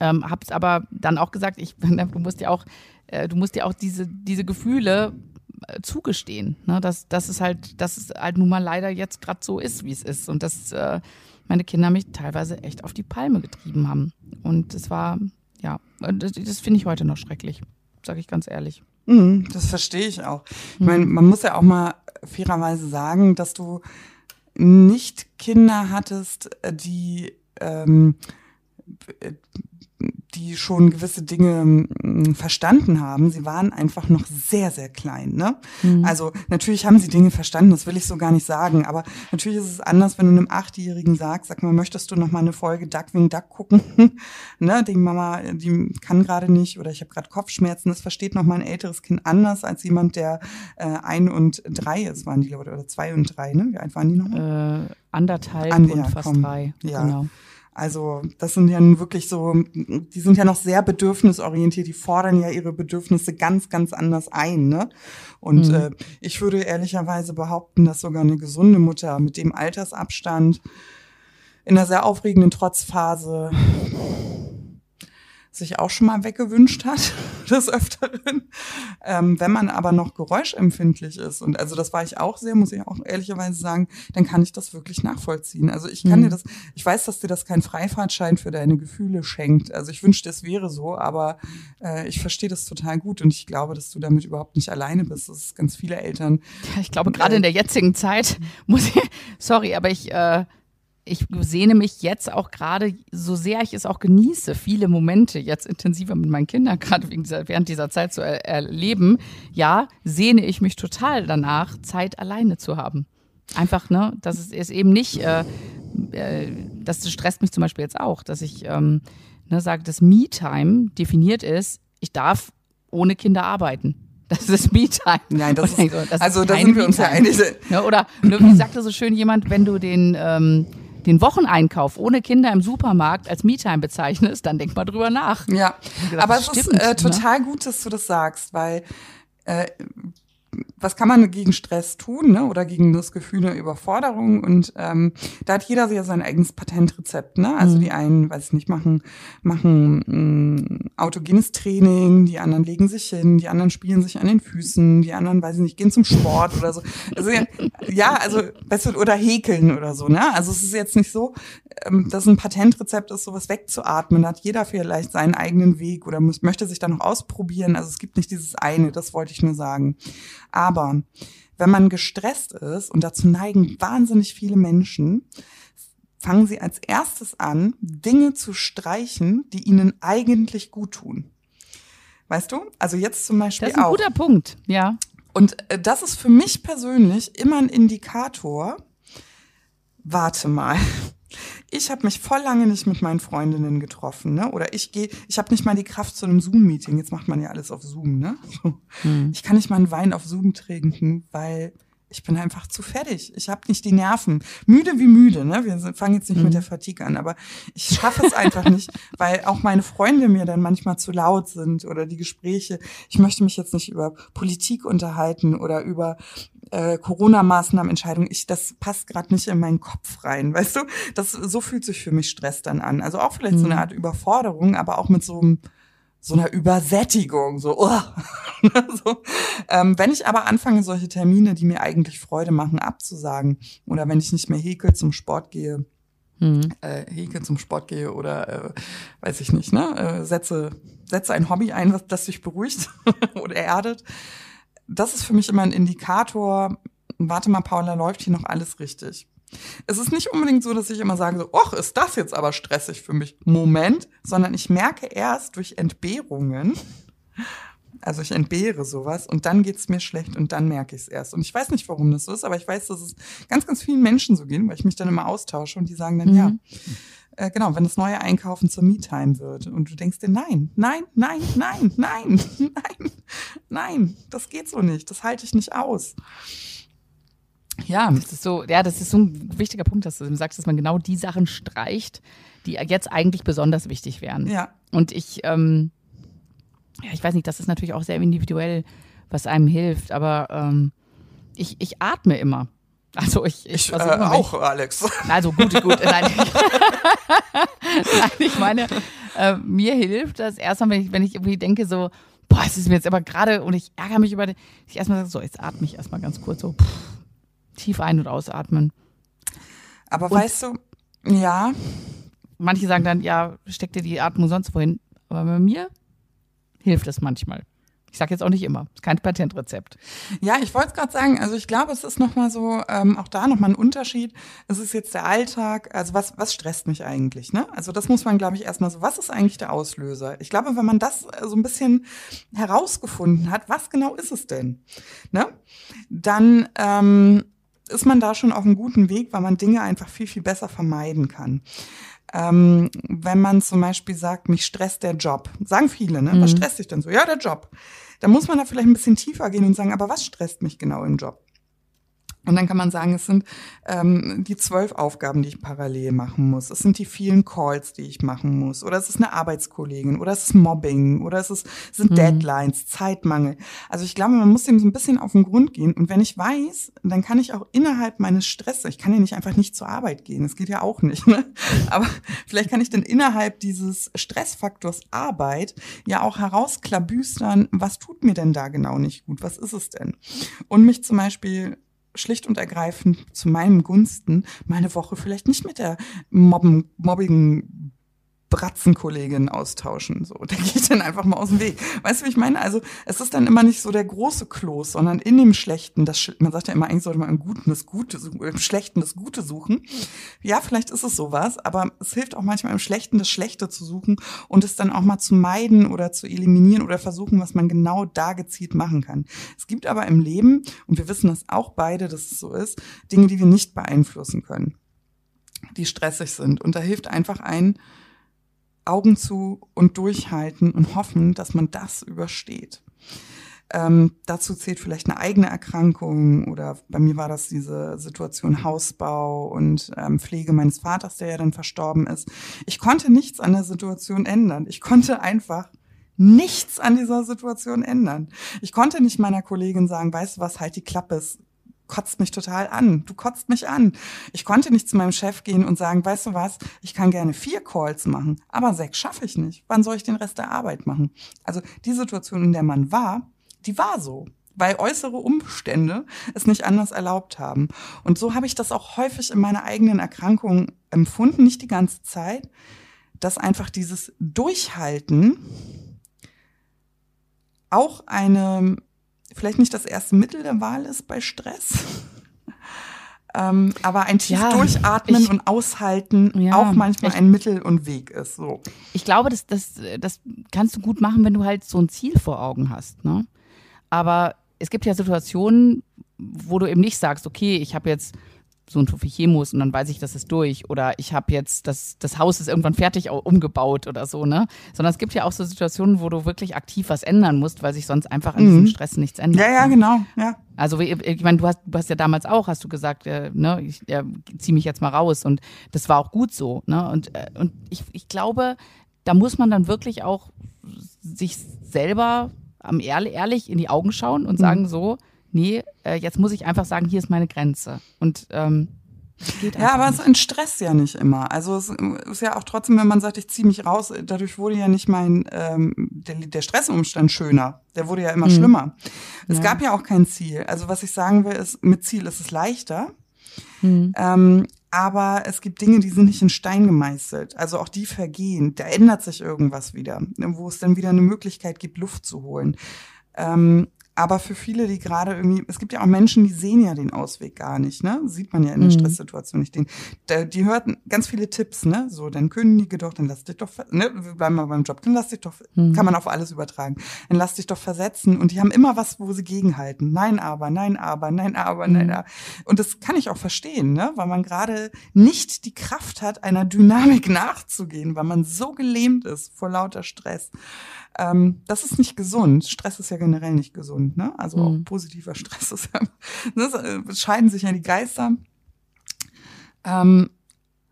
Ähm, hab's aber dann auch gesagt, ich, (laughs) du musst ja auch, äh, du musst ja auch diese, diese Gefühle zugestehen. Ne? Dass, dass es halt, dass es halt nun mal leider jetzt gerade so ist, wie es ist. Und dass äh, meine Kinder mich teilweise echt auf die Palme getrieben haben. Und es war, ja, das, das finde ich heute noch schrecklich, sage ich ganz ehrlich. Mhm, das verstehe ich auch. Ich meine, man muss ja auch mal fairerweise sagen, dass du nicht Kinder hattest, äh, die ähm, die schon gewisse Dinge mm, verstanden haben. Sie waren einfach noch sehr, sehr klein. Ne? Mhm. Also natürlich haben sie Dinge verstanden, das will ich so gar nicht sagen. Aber natürlich ist es anders, wenn du einem Achtjährigen sagst, sag mal, möchtest du noch mal eine Folge Duckwing Duck gucken? (laughs) ne? Die Mama, die kann gerade nicht oder ich habe gerade Kopfschmerzen. Das versteht noch mal ein älteres Kind anders als jemand, der äh, ein und drei ist, waren die oder zwei und drei. Ne? Wie alt waren die noch? Äh, anderthalb An, und ja, fast komm, drei. Ja. Genau. Also das sind ja wirklich so, die sind ja noch sehr bedürfnisorientiert, die fordern ja ihre Bedürfnisse ganz, ganz anders ein. Ne? Und mhm. äh, ich würde ehrlicherweise behaupten, dass sogar eine gesunde Mutter mit dem Altersabstand in einer sehr aufregenden Trotzphase sich auch schon mal weggewünscht hat, (laughs) des Öfteren. Ähm, wenn man aber noch geräuschempfindlich ist, und also das war ich auch sehr, muss ich auch ehrlicherweise sagen, dann kann ich das wirklich nachvollziehen. Also ich kann mhm. dir das, ich weiß, dass dir das kein Freifahrtschein für deine Gefühle schenkt. Also ich wünschte, es wäre so, aber äh, ich verstehe das total gut und ich glaube, dass du damit überhaupt nicht alleine bist. Das ist ganz viele Eltern. Ja, ich glaube, gerade äh, in der jetzigen Zeit muss ich, sorry, aber ich, äh, ich sehne mich jetzt auch gerade, so sehr ich es auch genieße, viele Momente jetzt intensiver mit meinen Kindern, gerade dieser, während dieser Zeit zu er erleben, ja, sehne ich mich total danach, Zeit alleine zu haben. Einfach, ne, dass es ist eben nicht, äh, äh, das stresst mich zum Beispiel jetzt auch, dass ich ähm, ne, sage, dass Me-Time definiert ist, ich darf ohne Kinder arbeiten. (laughs) Das ist Me-Time. Nein, das ist, das also da sind wir uns ja einig. Ne, oder ne, wie sagte so schön jemand, wenn du den ähm, den Wocheneinkauf ohne Kinder im Supermarkt als Me-Time bezeichnest, dann denk mal drüber nach. Ja, gedacht, aber es stimmt, ist äh, ne? total ne? gut, dass du das sagst, weil äh, was kann man gegen Stress tun, ne? Oder gegen das Gefühl der Überforderung. Und ähm, da hat jeder ja sein eigenes Patentrezept, ne? Also mhm. die einen, weiß ich nicht, machen, machen mh, mm, autogenes Training, die anderen legen sich hin, die anderen spielen sich an den Füßen, die anderen, weiß ich nicht, gehen zum Sport oder so. Also ja, ja also du, oder häkeln oder so, ne? Also es ist jetzt nicht so, ähm, dass ein Patentrezept ist, sowas wegzuatmen. Da hat jeder vielleicht seinen eigenen Weg oder muss, möchte sich da noch ausprobieren. Also es gibt nicht dieses eine, das wollte ich nur sagen. Aber wenn man gestresst ist, und dazu neigen wahnsinnig viele Menschen, fangen sie als erstes an, Dinge zu streichen, die ihnen eigentlich gut tun. Weißt du? Also jetzt zum Beispiel auch. Das ist ein auch. guter Punkt, ja. Und äh, das ist für mich persönlich immer ein Indikator. Warte mal ich habe mich voll lange nicht mit meinen Freundinnen getroffen, ne? Oder ich gehe, ich habe nicht mal die Kraft zu einem Zoom-Meeting. Jetzt macht man ja alles auf Zoom, ne? Hm. Ich kann nicht mal einen Wein auf Zoom trinken, weil ich bin einfach zu fertig. Ich habe nicht die Nerven. Müde wie müde, ne? Wir fangen jetzt nicht mhm. mit der Fatigue an, aber ich schaffe es einfach nicht, (laughs) weil auch meine Freunde mir dann manchmal zu laut sind oder die Gespräche. Ich möchte mich jetzt nicht über Politik unterhalten oder über äh, Corona-Maßnahmenentscheidung. Ich, das passt gerade nicht in meinen Kopf rein, weißt du? Das so fühlt sich für mich Stress dann an. Also auch vielleicht mhm. so eine mhm. Art Überforderung, aber auch mit so einem so einer Übersättigung, so, oh. (laughs) so. Ähm, wenn ich aber anfange, solche Termine, die mir eigentlich Freude machen, abzusagen, oder wenn ich nicht mehr häkel zum Sport gehe, mhm. äh, häkel zum Sport gehe oder äh, weiß ich nicht, ne, äh, setze, setze ein Hobby ein, was das sich beruhigt (laughs) oder erdet, das ist für mich immer ein Indikator, warte mal, Paula, läuft hier noch alles richtig. Es ist nicht unbedingt so, dass ich immer sage, so, ach, ist das jetzt aber stressig für mich. Moment, sondern ich merke erst durch Entbehrungen, also ich entbehre sowas und dann geht's mir schlecht und dann merke ich es erst. Und ich weiß nicht, warum das so ist, aber ich weiß, dass es ganz, ganz vielen Menschen so geht, weil ich mich dann immer austausche und die sagen dann, mhm. ja, äh, genau, wenn das neue Einkaufen zur Me-Time wird und du denkst dir, nein, nein, nein, nein, nein, (laughs) nein, nein, das geht so nicht, das halte ich nicht aus. Ja, das ist so, ja, das ist so ein wichtiger Punkt, dass du sagst, dass man genau die Sachen streicht, die jetzt eigentlich besonders wichtig wären. Ja. Und ich, ähm, ja, ich weiß nicht, das ist natürlich auch sehr individuell, was einem hilft, aber ähm, ich, ich atme immer. Also ich, ich, ich äh, auch, ich, Alex. Also gut, gut. Nein, (laughs) nein ich meine, äh, mir hilft das erstmal, wenn ich, wenn ich irgendwie denke so, boah, es ist mir jetzt aber gerade und ich ärgere mich über, den, ich erstmal sage so, jetzt atme ich erstmal ganz kurz so. Pff, tief ein- und ausatmen. Aber und weißt du, ja. Manche sagen dann, ja, steck dir die Atmung sonst wohin. Aber bei mir hilft es manchmal. Ich sage jetzt auch nicht immer, ist kein Patentrezept. Ja, ich wollte es gerade sagen, also ich glaube, es ist nochmal so, ähm, auch da nochmal ein Unterschied. Es ist jetzt der Alltag, also was, was stresst mich eigentlich, ne? Also das muss man, glaube ich, erstmal so, was ist eigentlich der Auslöser? Ich glaube, wenn man das äh, so ein bisschen herausgefunden hat, was genau ist es denn, ne? Dann ähm, ist man da schon auf einem guten Weg, weil man Dinge einfach viel, viel besser vermeiden kann. Ähm, wenn man zum Beispiel sagt, mich stresst der Job, sagen viele, ne? Mhm. Was stresst dich denn so? Ja, der Job. Da muss man da vielleicht ein bisschen tiefer gehen und sagen, aber was stresst mich genau im Job? Und dann kann man sagen, es sind ähm, die zwölf Aufgaben, die ich parallel machen muss. Es sind die vielen Calls, die ich machen muss. Oder es ist eine Arbeitskollegin. Oder es ist Mobbing. Oder es, ist, es sind mhm. Deadlines, Zeitmangel. Also ich glaube, man muss dem so ein bisschen auf den Grund gehen. Und wenn ich weiß, dann kann ich auch innerhalb meines Stresses, ich kann ja nicht einfach nicht zur Arbeit gehen. Das geht ja auch nicht. Ne? (laughs) Aber vielleicht kann ich dann innerhalb dieses Stressfaktors Arbeit ja auch herausklabüstern, was tut mir denn da genau nicht gut? Was ist es denn? Und mich zum Beispiel schlicht und ergreifend zu meinem Gunsten meine Woche vielleicht nicht mit der Mobben, Mobbing Bratzenkollegin austauschen. So, da gehe ich dann einfach mal aus dem Weg. Weißt du, wie ich meine? Also es ist dann immer nicht so der große Kloß, sondern in dem Schlechten, das, man sagt ja immer, eigentlich sollte man im Guten das Gute suchen, im Schlechten das Gute suchen. Ja, vielleicht ist es sowas, aber es hilft auch manchmal im Schlechten das Schlechte zu suchen und es dann auch mal zu meiden oder zu eliminieren oder versuchen, was man genau da gezielt machen kann. Es gibt aber im Leben, und wir wissen das auch beide, dass es so ist, Dinge, die wir nicht beeinflussen können, die stressig sind. Und da hilft einfach ein, Augen zu und durchhalten und hoffen, dass man das übersteht. Ähm, dazu zählt vielleicht eine eigene Erkrankung oder bei mir war das diese Situation Hausbau und ähm, Pflege meines Vaters, der ja dann verstorben ist. Ich konnte nichts an der Situation ändern. Ich konnte einfach nichts an dieser Situation ändern. Ich konnte nicht meiner Kollegin sagen, weißt du was, halt die Klappe, kotzt mich total an. Du kotzt mich an. Ich konnte nicht zu meinem Chef gehen und sagen, weißt du was, ich kann gerne vier Calls machen, aber sechs schaffe ich nicht. Wann soll ich den Rest der Arbeit machen? Also die Situation, in der man war, die war so weil äußere Umstände es nicht anders erlaubt haben. Und so habe ich das auch häufig in meiner eigenen Erkrankung empfunden, nicht die ganze Zeit, dass einfach dieses Durchhalten auch eine vielleicht nicht das erste Mittel der Wahl ist bei Stress. (laughs) ähm, aber ein tief ja, Durchatmen ich, und Aushalten ja, auch manchmal ich, ein Mittel und Weg ist. So. Ich glaube, das, das, das kannst du gut machen, wenn du halt so ein Ziel vor Augen hast. Ne? Aber es gibt ja Situationen, wo du eben nicht sagst, okay, ich habe jetzt so ein Tophichemus und dann weiß ich, das ist durch. Oder ich habe jetzt, das, das Haus ist irgendwann fertig umgebaut oder so, ne? Sondern es gibt ja auch so Situationen, wo du wirklich aktiv was ändern musst, weil sich sonst einfach an mhm. diesem Stress nichts ändert. Ja, ja, ne? genau, ja. Also ich meine, du hast, du hast ja damals auch, hast du gesagt, äh, ne, ich äh, ziehe mich jetzt mal raus und das war auch gut so, ne? Und, äh, und ich, ich glaube, da muss man dann wirklich auch sich selber am ehrlich, ehrlich in die Augen schauen und mhm. sagen so, nee, äh, jetzt muss ich einfach sagen, hier ist meine Grenze. Und ähm, ja, aber es entstresst ja nicht immer. Also es ist ja auch trotzdem, wenn man sagt, ich ziehe mich raus, dadurch wurde ja nicht mein ähm, der, der Stressumstand schöner. Der wurde ja immer mhm. schlimmer. Es ja. gab ja auch kein Ziel. Also was ich sagen will, ist, mit Ziel ist es leichter. Mhm. Ähm, aber es gibt Dinge, die sind nicht in Stein gemeißelt. Also auch die vergehen. Da ändert sich irgendwas wieder, wo es dann wieder eine Möglichkeit gibt, Luft zu holen. Ähm, aber für viele, die gerade irgendwie, es gibt ja auch Menschen, die sehen ja den Ausweg gar nicht, ne? Sieht man ja in der mhm. Stresssituation nicht. Den, die hörten ganz viele Tipps, ne? So, dann kündige doch, dann lass dich doch, ne? Wir bleiben mal beim Job, dann lass dich doch, mhm. kann man auf alles übertragen. Dann lass dich doch versetzen. Und die haben immer was, wo sie gegenhalten. Nein, aber, nein, aber, nein, aber, mhm. nein, aber. Und das kann ich auch verstehen, ne? Weil man gerade nicht die Kraft hat, einer Dynamik (laughs) nachzugehen, weil man so gelähmt ist vor lauter Stress. Ähm, das ist nicht gesund. Stress ist ja generell nicht gesund. Ne? Also mhm. auch positiver Stress ist ja, (laughs) ne, es scheiden sich ja die Geister. Ähm,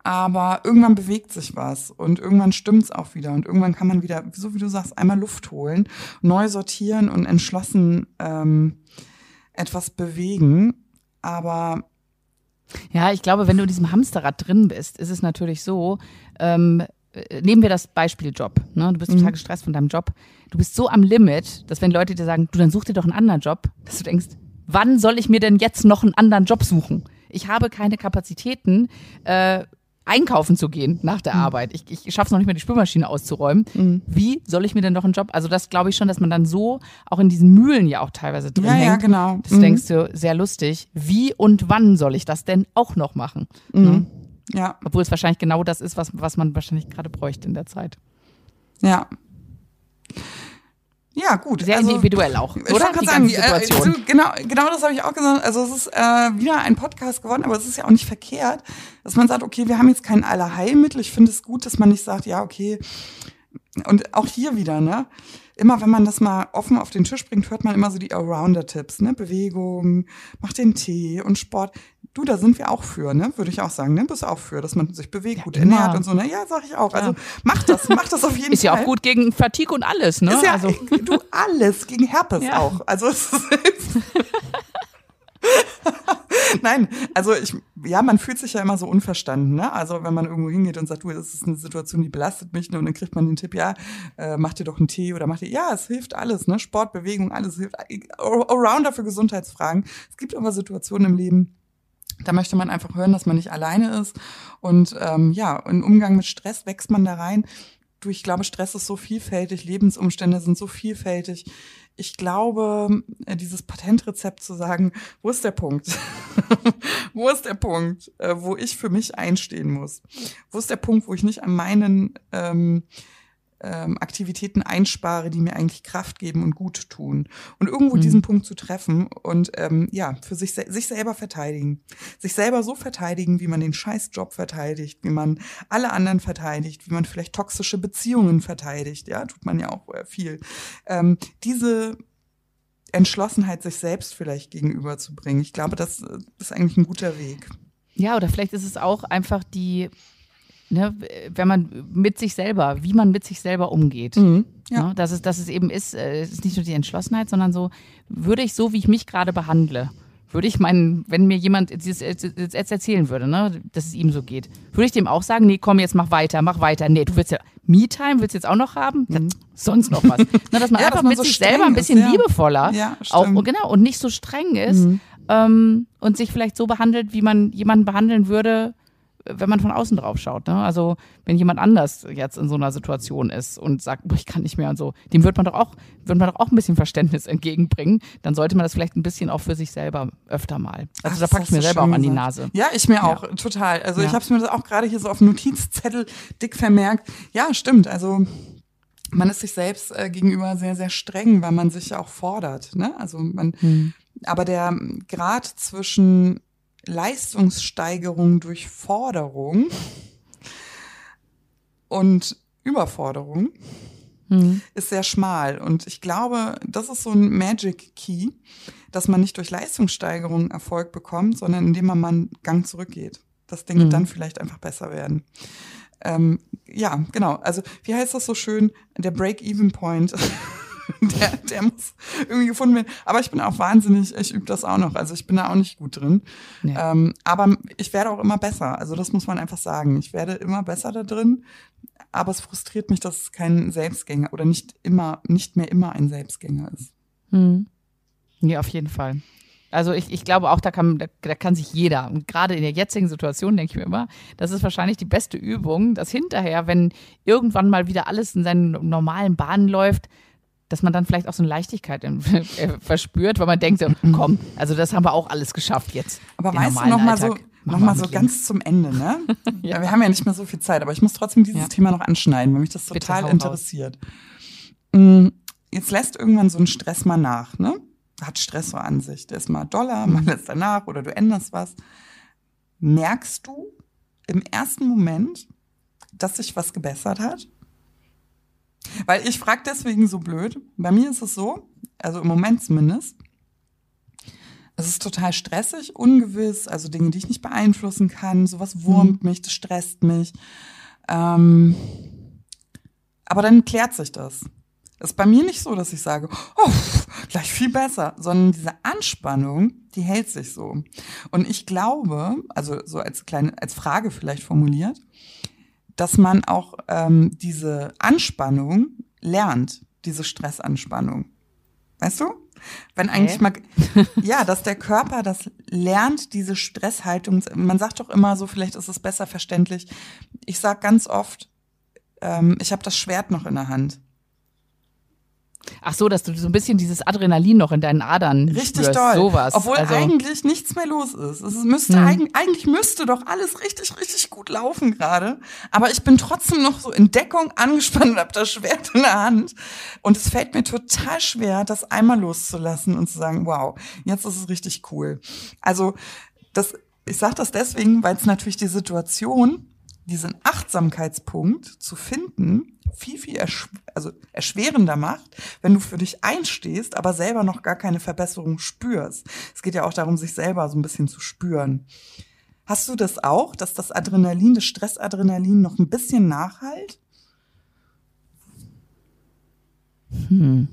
aber irgendwann bewegt sich was und irgendwann stimmt's auch wieder und irgendwann kann man wieder, so wie du sagst, einmal Luft holen, neu sortieren und entschlossen ähm, etwas bewegen. Aber ja, ich glaube, wenn du in diesem Hamsterrad drin bist, ist es natürlich so, ähm, äh, nehmen wir das Beispiel Job. Ne? Du bist total mhm. gestresst von deinem Job. Du bist so am Limit, dass wenn Leute dir sagen, du dann such dir doch einen anderen Job, dass du denkst, wann soll ich mir denn jetzt noch einen anderen Job suchen? Ich habe keine Kapazitäten, äh, einkaufen zu gehen nach der mhm. Arbeit. Ich, ich schaffe es noch nicht mehr, die Spülmaschine auszuräumen. Mhm. Wie soll ich mir denn noch einen Job? Also das glaube ich schon, dass man dann so auch in diesen Mühlen ja auch teilweise drin ja, hängt. Ja, genau. Das mhm. denkst du, sehr lustig. Wie und wann soll ich das denn auch noch machen? Mhm. Ne? Ja. Obwohl es wahrscheinlich genau das ist, was, was man wahrscheinlich gerade bräuchte in der Zeit. Ja. Ja, gut. Sehr also, individuell auch, ich oder? Ich sagen, äh, genau, genau das habe ich auch gesagt. Also es ist äh, wieder ein Podcast geworden, aber es ist ja auch nicht verkehrt, dass man sagt, okay, wir haben jetzt kein Allerheilmittel. Ich finde es gut, dass man nicht sagt, ja, okay, und auch hier wieder, ne? Immer wenn man das mal offen auf den Tisch bringt, hört man immer so die Arounder-Tipps, ne? Bewegung, mach den Tee und Sport. Du, da sind wir auch für, ne? Würde ich auch sagen, ne? Bist auch für, dass man sich bewegt, Ja, gut immer. ernährt und so, ne? Ja, sag ich auch. Also mach das, mach das auf jeden Ist ja Fall. auch gut gegen Fatigue und alles, ne? Ist ja, also, (laughs) du, alles, gegen Herpes Ja. auch. Also es ist (laughs) (laughs) Nein, also ich, ja, man fühlt sich ja immer so unverstanden, ne? Also wenn man irgendwo hingeht und sagt, du, das ist eine Situation, die belastet mich, ne? Und dann kriegt man den Tipp, ja, äh, mach dir doch einen Tee oder mach dir, ja, es hilft alles, ne? Sport, Bewegung, alles hilft. Arounder für Gesundheitsfragen. Es gibt aber Situationen im Leben, da möchte man einfach hören, dass man nicht alleine ist. Und ähm, ja, im Umgang mit Stress wächst man da rein. Du, ich glaube, Stress ist so vielfältig, Lebensumstände sind so vielfältig. Ich glaube, äh, dieses Patentrezept zu sagen, wo ist der Punkt? (laughs) wo ist der Punkt, äh, wo ich für mich einstehen muss? Wo ist der Punkt, wo ich nicht an meinen ähm, ähm, Aktivitäten einspare, die mir eigentlich Kraft geben und gut tun. Und irgendwo Mhm. diesen Punkt zu treffen und ähm, ja, für sich, sich selber verteidigen. Sich selber so verteidigen, wie man den Scheißjob verteidigt, wie man alle anderen verteidigt, wie man vielleicht toxische Beziehungen verteidigt, ja, tut man ja auch äh, viel. Ähm, diese Entschlossenheit, sich selbst vielleicht gegenüberzubringen, ich glaube, das äh, ist eigentlich ein guter Weg. ja, oder vielleicht ist es auch einfach die, ne, wenn man mit sich selber, wie man mit sich selber umgeht. Ja. Ne? Dass, es, dass es eben ist, äh, es ist nicht nur die Entschlossenheit, sondern so, würde ich so, wie ich mich gerade behandle, würde ich meinen, wenn mir jemand jetzt, erzählen würde, ne, dass es ihm so geht, würde ich dem auch sagen, nee, komm, jetzt mach weiter, mach weiter. Nee, du willst ja Me-Time, willst du jetzt auch noch haben? Ja, sonst noch was. (laughs) Na, dass man Mhm. Ja, einfach dass man mit so sich selber ein ist, bisschen ja. liebevoller Ja, auch. Mhm. genau und nicht so streng ist ähm, und sich vielleicht so behandelt, wie man jemanden behandeln würde, wenn man von außen drauf schaut. Ne? Also wenn jemand anders jetzt in so einer Situation ist und sagt, boah, ich kann nicht mehr und so, dem wird man doch auch, wird man doch auch ein bisschen Verständnis (laughs) entgegenbringen. Dann sollte man das vielleicht ein bisschen auch für sich selber öfter mal. Also Ach, da packe ich mir selber auch an die. Nase. Ja, ich mir Ja. auch, total. Also ich Ja. habe es mir das auch gerade hier so auf dem Notizzettel dick vermerkt. Ja, stimmt. Also man ist sich selbst äh, gegenüber sehr, sehr streng, weil man sich ja auch fordert. Ne? Also man, Hm. aber der Grad zwischen Leistungssteigerung durch Forderung und Überforderung Hm. ist sehr schmal. Und ich glaube, das ist so ein Magic Key, dass man nicht durch Leistungssteigerung Erfolg bekommt, sondern indem man mal einen Gang zurückgeht. Dass Dinge Mhm. dann vielleicht einfach besser werden. Ähm, ja, genau. Also, wie heißt das so schön? Der Break-Even-Point. (laughs) (laughs) der, der muss irgendwie gefunden werden. Aber ich bin auch wahnsinnig, ich übe das auch noch. Also ich bin da auch nicht gut drin. Nee. Ähm, aber ich werde auch immer besser. Also das muss man einfach sagen. Ich werde immer besser da drin. Aber es frustriert mich, dass es kein Selbstgänger oder nicht immer, nicht mehr immer ein Selbstgänger ist. Hm. Ja, auf jeden Fall. Also ich, ich glaube auch, da kann, da, da kann sich jeder, und gerade in der jetzigen Situation denke ich mir immer, das ist wahrscheinlich die beste Übung, dass hinterher, wenn irgendwann mal wieder alles in seinen normalen Bahnen läuft, dass man dann vielleicht auch so eine Leichtigkeit in, (laughs) äh, verspürt, weil man denkt, so, (clears throat) komm, also das haben wir auch alles geschafft jetzt. Aber weißt du, normalen noch mal so, noch mal so ganz zum Ende, ne? (laughs) Ja. Wir haben ja nicht mehr so viel Zeit, aber ich muss trotzdem dieses Ja. Thema noch anschneiden, weil mich das Bitte, total hau interessiert. Mm, Jetzt lässt irgendwann so ein Stress mal nach, ne? Hat Stress so an sich. Der ist mal doller, Mhm. mal lässt er nach oder du änderst was. Merkst du im ersten Moment, dass sich was gebessert hat? Weil ich frage deswegen so blöd. Bei mir ist es so, also im Moment zumindest, es ist total stressig, ungewiss, also Dinge, die ich nicht beeinflussen kann. Sowas wurmt mich, das stresst mich. Ähm, aber dann klärt sich das. Das ist bei mir nicht so, dass ich sage, oh, gleich viel besser, sondern diese Anspannung, die hält sich so. Und ich glaube, also so als kleine, als Frage vielleicht formuliert, dass man auch ähm, diese Anspannung lernt, diese Stressanspannung. Weißt du? Wenn eigentlich mal, ja, dass der Körper das lernt, diese Stresshaltung. Man sagt doch immer so, vielleicht ist es besser verständlich. Ich sag ganz oft, ähm, ich habe das Schwert noch in der Hand. Ach so, dass du so ein bisschen dieses Adrenalin noch in deinen Adern Richtig spürst, doll. sowas. Obwohl also, eigentlich nichts mehr los ist. Es müsste Hm. eigentlich, eigentlich müsste doch alles richtig, richtig gut laufen gerade. Aber ich bin trotzdem noch so in Deckung angespannt und habe das Schwert in der Hand. Und es fällt mir total schwer, das einmal loszulassen und zu sagen, wow, jetzt ist es richtig cool. Also das, ich sage das deswegen, weil es natürlich die Situation, diesen Achtsamkeitspunkt zu finden, viel, viel ersch also erschwerender macht, wenn du für dich einstehst, aber selber noch gar keine Verbesserung spürst. Es geht ja auch darum, sich selber so ein bisschen zu spüren. Hast du das auch, dass das Adrenalin, das Stressadrenalin noch ein bisschen nachhalt? Hm.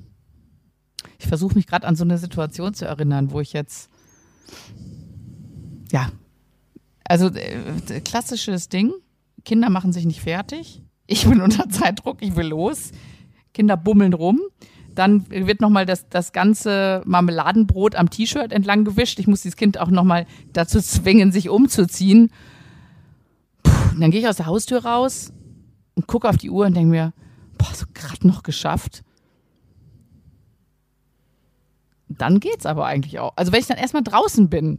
Ich versuche mich gerade an so eine Situation zu erinnern, wo ich jetzt, ja, also äh, klassisches Ding, Kinder machen sich nicht fertig, ich bin (laughs) unter Zeitdruck, ich will los, Kinder bummeln rum, dann wird nochmal das, das ganze Marmeladenbrot am T-Shirt entlang gewischt, ich muss dieses Kind auch nochmal dazu zwingen, sich umzuziehen. Puh, dann gehe ich aus der Haustür raus und gucke auf die Uhr und denke mir, boah, so gerade noch geschafft dann geht's aber eigentlich auch. Also wenn ich dann erstmal draußen bin,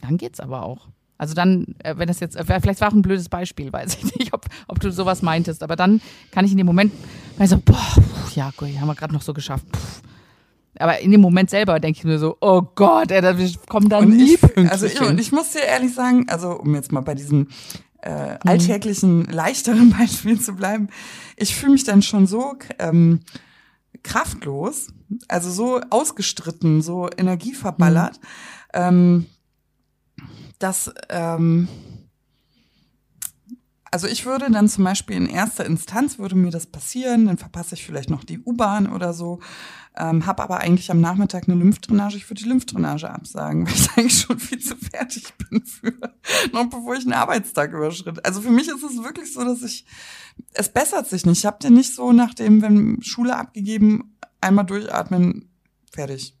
dann geht's aber auch. Also dann, äh, wenn das jetzt, äh, vielleicht war auch ein blödes Beispiel, weiß ich nicht, ob, ob du sowas meintest, aber dann kann ich in dem Moment, also, boah, ja, gut, haben wir gerade noch so geschafft. Pff. Aber in dem Moment selber denke ich mir so, oh Gott, ey, wir kommen da und nie ich, Also ich, und ich muss dir ehrlich sagen, also um jetzt mal bei diesem äh, mhm. alltäglichen, mhm. leichteren (laughs) Beispiel zu bleiben, ich fühle mich dann schon so ähm, kraftlos, also so ausgestritten, so energieverballert, mhm. ähm, dass ähm, also ich würde dann zum Beispiel in erster Instanz würde mir das passieren, dann verpasse ich vielleicht noch die U-Bahn oder so, ähm, habe aber eigentlich am Nachmittag eine Lymphdrainage. Ich würde die Lymphdrainage absagen, (laughs) weil ich eigentlich schon viel zu fertig bin für, noch bevor ich einen Arbeitstag überschritt. Also für mich ist es wirklich so, dass ich, es bessert sich nicht. Ich habe den nicht so nach dem, wenn Schule abgegeben, einmal durchatmen, fertig.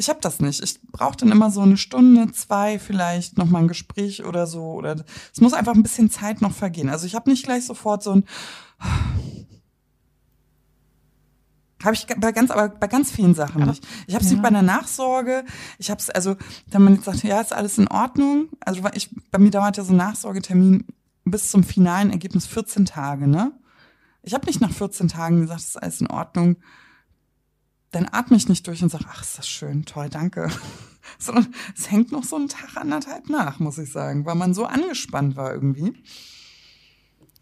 Ich habe das nicht. Ich brauche dann immer so eine Stunde, zwei vielleicht noch mal ein Gespräch oder so. Oder es muss einfach ein bisschen Zeit noch vergehen. Also ich habe nicht gleich sofort so ein habe ich bei ganz, aber bei ganz vielen Sachen aber, nicht. Ich habe es ja. nicht bei der Nachsorge. Ich habe es, also, wenn man jetzt sagt, ja, ist alles in Ordnung. Also ich, bei mir dauert ja so ein Nachsorgetermin bis zum finalen Ergebnis 14 Tage, ne? Ich habe nicht nach 14 Tagen gesagt, ist alles in Ordnung dann atme ich nicht durch und sage, ach, ist das schön, toll, danke. (laughs) Sondern es hängt noch so einen Tag anderthalb nach, muss ich sagen, weil man so angespannt war irgendwie.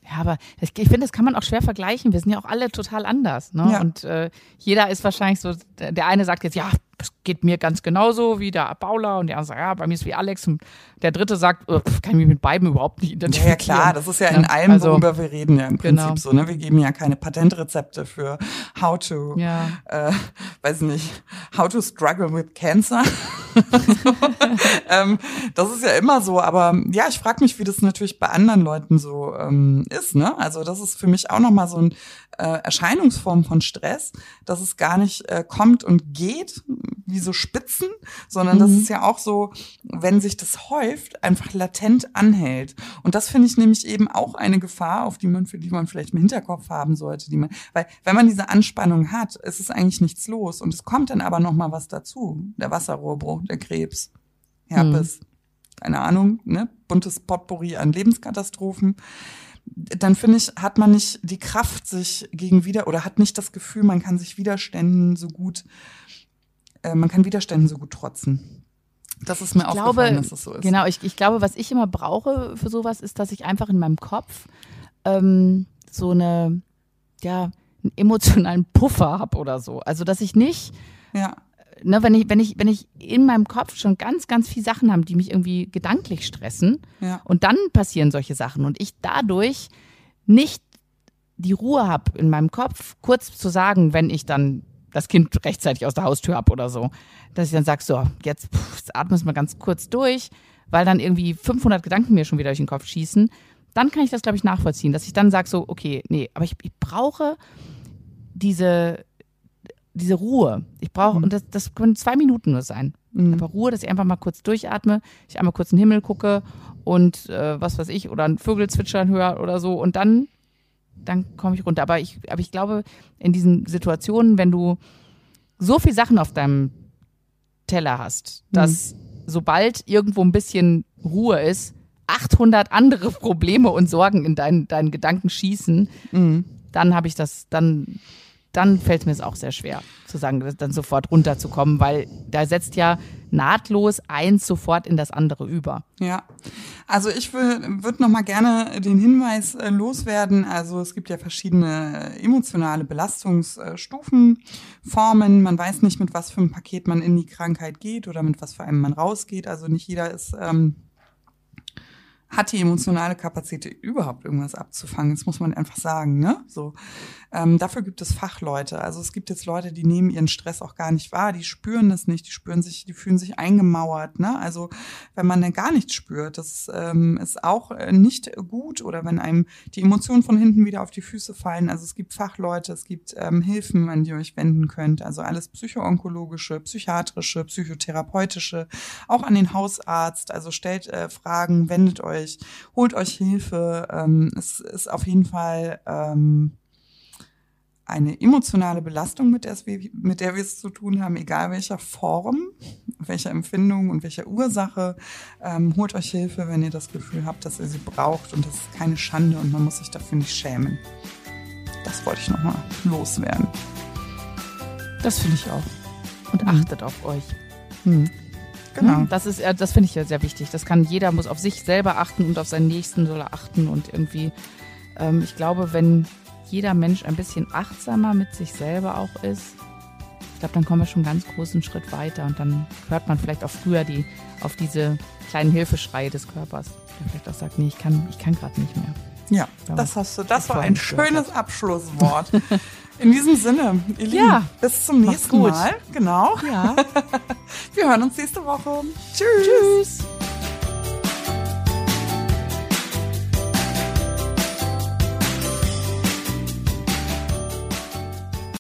Ja, aber ich, finde, das kann man auch schwer vergleichen. Wir sind ja auch alle total anders. Ne? Ja. Und äh, jeder ist wahrscheinlich so, der eine sagt jetzt, ja, das geht mir ganz genauso wie der Paula und der andere sagt, ja, bei mir ist wie Alex und der dritte sagt, oh, kann ich mich mit beiden überhaupt nicht identifizieren. Ja, klar, das ist ja in allem, also, worüber wir reden, ja im Prinzip genau. so. Ne? Wir geben ja keine Patentrezepte für how to, ja. äh, weiß nicht, how to struggle with cancer. (laughs) ähm, das ist ja immer so, aber ja, ich frage mich, wie das natürlich bei anderen Leuten so ähm, ist. Ne? Also das ist für mich auch nochmal so ein äh, Erscheinungsform von Stress, dass es gar nicht äh, kommt und geht, wie so Spitzen, sondern mhm. das ist ja auch so, wenn sich das häuft, einfach latent anhält. Und das finde ich nämlich eben auch eine Gefahr, auf die man, für die man vielleicht im Hinterkopf haben sollte, die man, weil wenn man diese Anspannung hat, ist es eigentlich nichts los und es kommt dann aber noch mal was dazu, der Wasserrohrbruch, der Krebs, Herpes, mhm. keine Ahnung, ne, buntes Potpourri an Lebenskatastrophen dann finde ich, hat man nicht die Kraft, sich gegen wieder oder hat nicht das Gefühl, man kann sich Widerständen so gut äh, man kann Widerständen so gut trotzen. Das ist mir ich aufgefallen, glaube, dass das so ist. Genau, ich, ich glaube, was ich immer brauche für sowas, ist, dass ich einfach in meinem Kopf ähm, so eine, ja, einen emotionalen Puffer habe oder so. Also, dass ich nicht, ja. Ne, wenn ich, wenn ich, wenn ich in meinem Kopf schon ganz, ganz viele Sachen habe, die mich irgendwie gedanklich stressen, ja. und dann passieren solche Sachen und ich dadurch nicht die Ruhe habe in meinem Kopf, kurz zu sagen, wenn ich dann das Kind rechtzeitig aus der Haustür ab oder so. Dass ich dann sage, so, jetzt, pff, atmen wir mal ganz kurz durch, weil dann irgendwie 500 Gedanken mir schon wieder durch den Kopf schießen. Dann kann ich das, glaube ich, nachvollziehen, dass ich dann sage, so, okay, nee, aber ich, ich brauche diese, diese Ruhe. Ich brauche, mhm. und das, das können zwei Minuten nur sein. Mhm. Einfach Ruhe, dass ich einfach mal kurz durchatme, ich einmal kurz in den Himmel gucke und äh, was weiß ich, oder ein Vögel zwitschern höre oder so und dann dann komme ich runter. Aber ich, aber ich glaube, in diesen Situationen, wenn du so viel Sachen auf deinem Teller hast, dass mhm. sobald irgendwo ein bisschen Ruhe ist, 800 andere (laughs) Probleme und Sorgen in deinen, deinen Gedanken schießen, mhm. dann habe ich das, dann dann fällt mir es auch sehr schwer, zu sagen, dann sofort runterzukommen, weil da setzt ja nahtlos eins sofort in das andere über. Ja, also ich würde noch mal gerne den Hinweis äh, loswerden. Also es gibt ja verschiedene emotionale Belastungsstufen, Formen. Man weiß nicht, mit was für einem Paket man in die Krankheit geht oder mit was für einem man rausgeht. Also nicht jeder ist ähm, hat die emotionale Kapazität überhaupt irgendwas abzufangen. Das muss man einfach sagen, ne? So. Ähm, dafür gibt es Fachleute. Also es gibt jetzt Leute, die nehmen ihren Stress auch gar nicht wahr, die spüren das nicht, die spüren sich, die fühlen sich eingemauert, ne? Also wenn man dann gar nichts spürt, das ähm, ist auch äh, nicht gut oder wenn einem die Emotionen von hinten wieder auf die Füße fallen. Also es gibt Fachleute, es gibt ähm, Hilfen, an die ihr euch wenden könnt. Also alles psychoonkologische, psychiatrische, psychotherapeutische, auch an den Hausarzt. Also stellt äh, Fragen, wendet euch holt euch Hilfe. Ähm, es ist auf jeden Fall ähm, eine emotionale Belastung, mit der, wir, mit der wir es zu tun haben, egal welcher Form, welcher Empfindung und welcher Ursache. Ähm, holt euch Hilfe, wenn ihr das Gefühl habt, dass ihr sie braucht und das ist keine Schande und man muss sich dafür nicht schämen. Das wollte ich nochmal loswerden. Das finde ich auch. Und mhm. achtet auf euch. Hm. Genau. Das ist, das finde ich ja sehr wichtig. Das kann jeder muss auf sich selber achten und auf seinen Nächsten soll er achten und irgendwie, ähm, ich glaube, wenn jeder Mensch ein bisschen achtsamer mit sich selber auch ist, ich glaube, dann kommen wir schon einen ganz großen Schritt weiter und dann hört man vielleicht auch früher die, auf diese kleinen Hilfeschreie des Körpers, der vielleicht auch sagt, nee, ich kann, ich kann gerade nicht mehr. Ja, das hast du, das war ein schönes Abschlusswort. (laughs) In diesem Sinne, ihr Lieben, ja, bis zum nächsten Mal. Genau. Ja. (laughs) Wir hören uns nächste Woche. Tschüss. Tschüss.